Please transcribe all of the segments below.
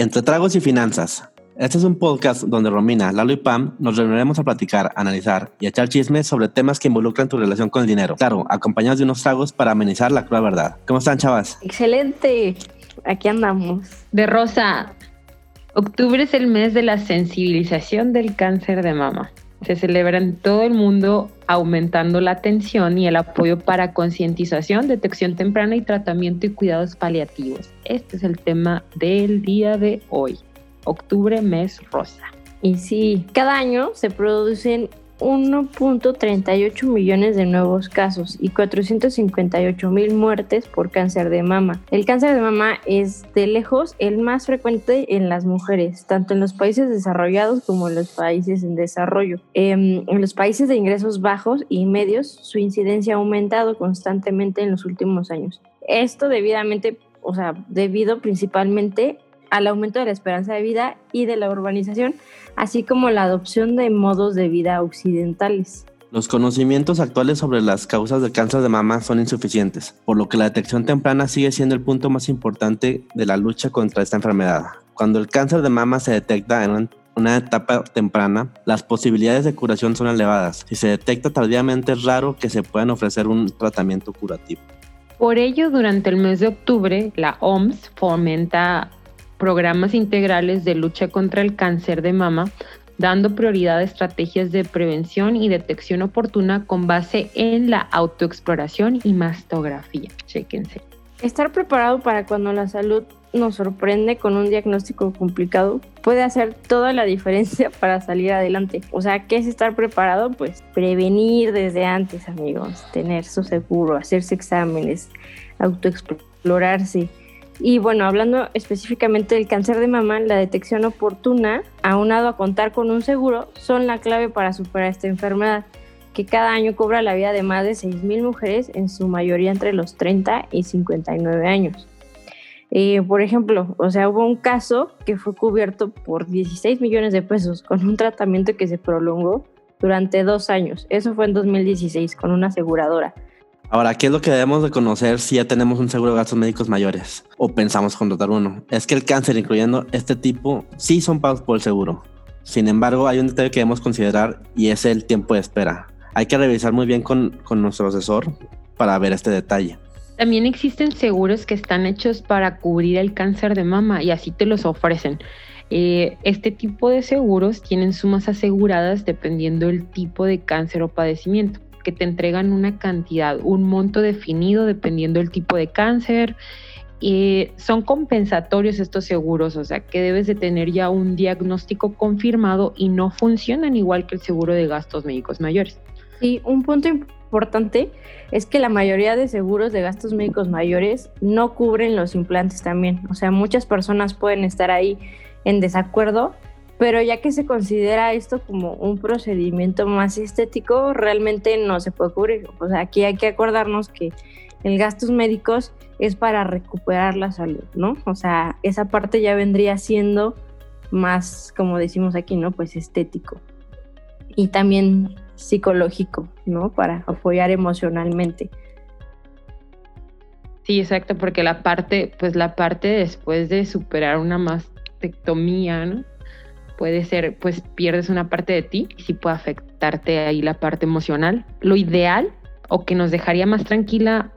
Entre tragos y finanzas. Este es un podcast donde Romina, Lalo y Pam nos reuniremos a platicar, analizar y echar chismes sobre temas que involucran tu relación con el dinero. Claro, acompañados de unos tragos para amenizar la cruda verdad. ¿Cómo están, chavas? Excelente. Aquí andamos. De Rosa, octubre es el mes de la sensibilización del cáncer de mama. Se celebra en todo el mundo aumentando la atención y el apoyo para concientización, detección temprana y tratamiento y cuidados paliativos. Este es el tema del día de hoy octubre mes rosa. Y sí, cada año se producen 1.38 millones de nuevos casos y 458 mil muertes por cáncer de mama. El cáncer de mama es de lejos el más frecuente en las mujeres, tanto en los países desarrollados como en los países en desarrollo. Em, en los países de ingresos bajos y medios, su incidencia ha aumentado constantemente en los últimos años. Esto debidamente, o sea, debido principalmente al aumento de la esperanza de vida y de la urbanización, así como la adopción de modos de vida occidentales. Los conocimientos actuales sobre las causas del cáncer de mama son insuficientes, por lo que la detección temprana sigue siendo el punto más importante de la lucha contra esta enfermedad. Cuando el cáncer de mama se detecta en una etapa temprana, las posibilidades de curación son elevadas. Si se detecta tardíamente es raro que se puedan ofrecer un tratamiento curativo. Por ello, durante el mes de octubre, la OMS fomenta programas integrales de lucha contra el cáncer de mama, dando prioridad a estrategias de prevención y detección oportuna con base en la autoexploración y mastografía. Chéquense. Estar preparado para cuando la salud nos sorprende con un diagnóstico complicado puede hacer toda la diferencia para salir adelante. O sea, ¿qué es estar preparado? Pues prevenir desde antes, amigos, tener su seguro, hacerse exámenes, autoexplorarse y bueno, hablando específicamente del cáncer de mama, la detección oportuna, aunado a contar con un seguro, son la clave para superar esta enfermedad, que cada año cobra la vida de más de 6.000 mujeres, en su mayoría entre los 30 y 59 años. Eh, por ejemplo, o sea, hubo un caso que fue cubierto por 16 millones de pesos con un tratamiento que se prolongó durante dos años. Eso fue en 2016 con una aseguradora. Ahora, ¿qué es lo que debemos de conocer si ya tenemos un seguro de gastos médicos mayores o pensamos contratar uno? Es que el cáncer, incluyendo este tipo, sí son pagos por el seguro. Sin embargo, hay un detalle que debemos considerar y es el tiempo de espera. Hay que revisar muy bien con, con nuestro asesor para ver este detalle. También existen seguros que están hechos para cubrir el cáncer de mama y así te los ofrecen. Eh, este tipo de seguros tienen sumas aseguradas dependiendo del tipo de cáncer o padecimiento que te entregan una cantidad, un monto definido dependiendo del tipo de cáncer. y son compensatorios estos seguros, o sea que debes de tener ya un diagnóstico confirmado y no funcionan igual que el seguro de gastos médicos mayores. Sí, un punto importante es que la mayoría de seguros de gastos médicos mayores no cubren los implantes también. O sea, muchas personas pueden estar ahí en desacuerdo pero ya que se considera esto como un procedimiento más estético, realmente no se puede cubrir. O sea, aquí hay que acordarnos que el gastos médicos es para recuperar la salud, ¿no? O sea, esa parte ya vendría siendo más, como decimos aquí, ¿no? Pues estético. Y también psicológico, ¿no? Para apoyar emocionalmente. Sí, exacto, porque la parte, pues la parte después de superar una mastectomía, ¿no? Puede ser, pues pierdes una parte de ti y sí puede afectarte ahí la parte emocional. Lo ideal o que nos dejaría más tranquila,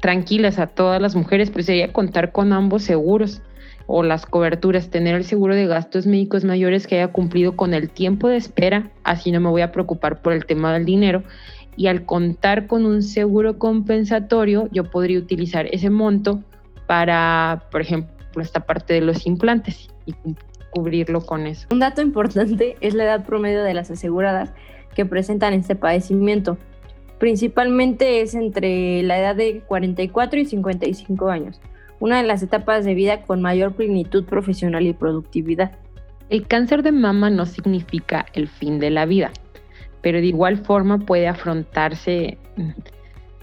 tranquilas a todas las mujeres, pues sería contar con ambos seguros o las coberturas, tener el seguro de gastos médicos mayores que haya cumplido con el tiempo de espera, así no me voy a preocupar por el tema del dinero. Y al contar con un seguro compensatorio, yo podría utilizar ese monto para, por ejemplo, esta parte de los implantes cubrirlo con eso. Un dato importante es la edad promedio de las aseguradas que presentan este padecimiento. Principalmente es entre la edad de 44 y 55 años, una de las etapas de vida con mayor plenitud profesional y productividad. El cáncer de mama no significa el fin de la vida, pero de igual forma puede afrontarse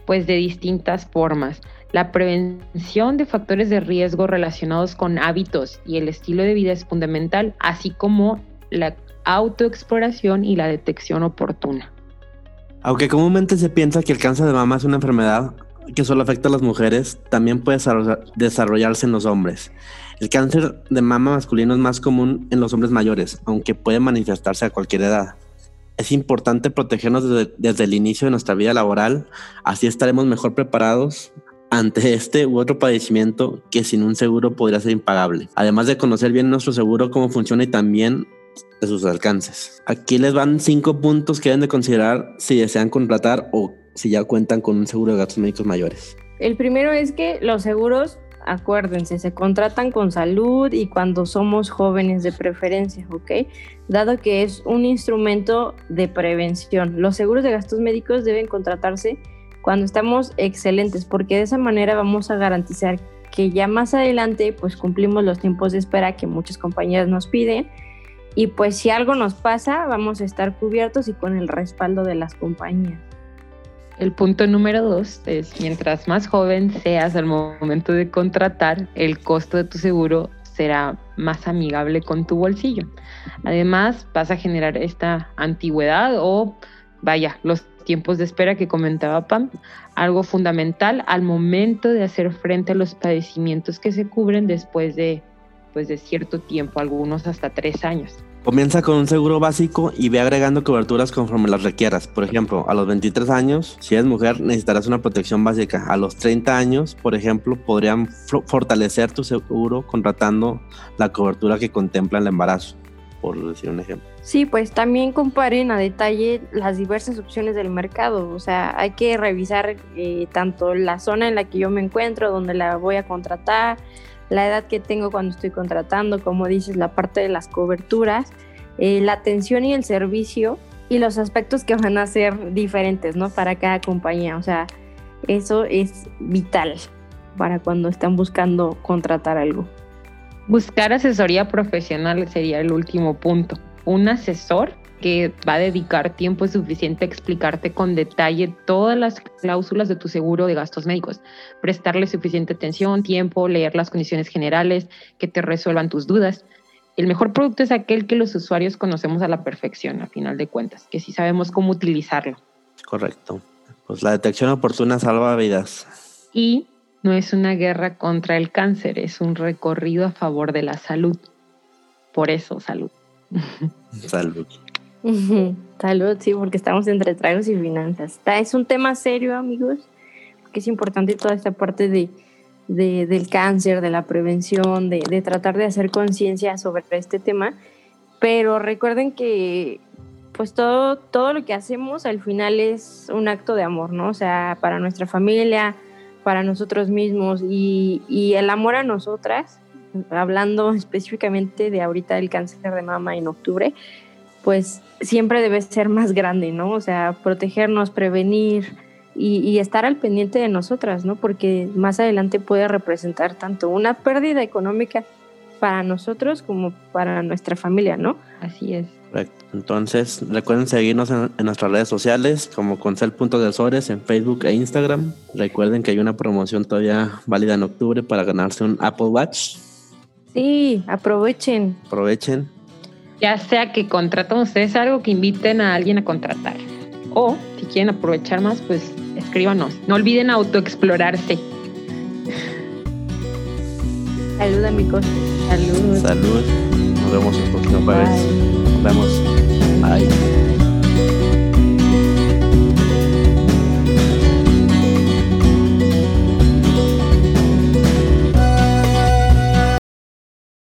pues de distintas formas. La prevención de factores de riesgo relacionados con hábitos y el estilo de vida es fundamental, así como la autoexploración y la detección oportuna. Aunque comúnmente se piensa que el cáncer de mama es una enfermedad que solo afecta a las mujeres, también puede desarrollarse en los hombres. El cáncer de mama masculino es más común en los hombres mayores, aunque puede manifestarse a cualquier edad. Es importante protegernos desde, el inicio de nuestra vida laboral, así estaremos mejor preparados ante este u otro padecimiento que sin un seguro podría ser impagable. Además de conocer bien nuestro seguro, cómo funciona y también de sus alcances. Aquí les van cinco puntos que deben de considerar si desean contratar o si ya cuentan con un seguro de gastos médicos mayores. El primero es que los seguros, acuérdense, se contratan con salud y cuando somos jóvenes de preferencia, ¿ok? Dado que es un instrumento de prevención. Los seguros de gastos médicos deben contratarse cuando estamos excelentes, porque de esa manera vamos a garantizar que ya más adelante pues cumplimos los tiempos de espera que muchas compañías nos piden y pues si algo nos pasa vamos a estar cubiertos y con el respaldo de las compañías. El punto número dos es, mientras más joven seas al momento de contratar, el costo de tu seguro será más amigable con tu bolsillo. Además, vas a generar esta antigüedad o, vaya, los tiempos de espera que comentaba Pam, algo fundamental al momento de hacer frente a los padecimientos que se cubren después de, pues, de cierto tiempo, algunos hasta tres años. Comienza con un seguro básico y ve agregando coberturas conforme las requieras. Por ejemplo, a los 23 años, si eres mujer, necesitarás una protección básica. A los 30 años, por ejemplo, podrían fortalecer tu seguro contratando la cobertura que contempla el embarazo, por decir un ejemplo. Sí, pues también comparen a detalle las diversas opciones del mercado. O sea, hay que revisar eh, tanto la zona en la que yo me encuentro, donde la voy a contratar, la edad que tengo cuando estoy contratando, como dices, la parte de las coberturas, eh, la atención y el servicio y los aspectos que van a ser diferentes, ¿no? Para cada compañía. O sea, eso es vital para cuando están buscando contratar algo. Buscar asesoría profesional sería el último punto. Un asesor que va a dedicar tiempo suficiente a explicarte con detalle todas las cláusulas de tu seguro de gastos médicos, prestarle suficiente atención, tiempo, leer las condiciones generales, que te resuelvan tus dudas. El mejor producto es aquel que los usuarios conocemos a la perfección, a final de cuentas, que sí sabemos cómo utilizarlo. Correcto. Pues la detección oportuna salva vidas. Y no es una guerra contra el cáncer, es un recorrido a favor de la salud. Por eso, salud. Salud. Salud, sí, porque estamos entre tragos y finanzas. Es un tema serio, amigos, porque es importante toda esta parte de, del cáncer, de la prevención, de, de tratar de hacer conciencia sobre este tema. Pero recuerden que pues todo, todo lo que hacemos al final es un acto de amor, ¿no? O sea, para nuestra familia, para nosotros mismos y, y el amor a nosotras, hablando específicamente de ahorita del cáncer de mama en octubre, pues siempre debe ser más grande, ¿no? O sea, protegernos, prevenir y, estar al pendiente de nosotras, ¿no? Porque más adelante puede representar tanto una pérdida económica para nosotros como para nuestra familia, ¿no? Así es. Correcto. Entonces, recuerden seguirnos en, nuestras redes sociales como Concel.de en Facebook e Instagram. Recuerden que hay una promoción todavía válida en octubre para ganarse un Apple Watch. Sí, aprovechen. Aprovechen ya sea que contraten ustedes algo, que inviten a alguien a contratar. O si quieren aprovechar más, pues escríbanos. No olviden autoexplorarse. Salud, amigos. Salud. Salud. Nos vemos en el próximo jueves. Vemos. Bye.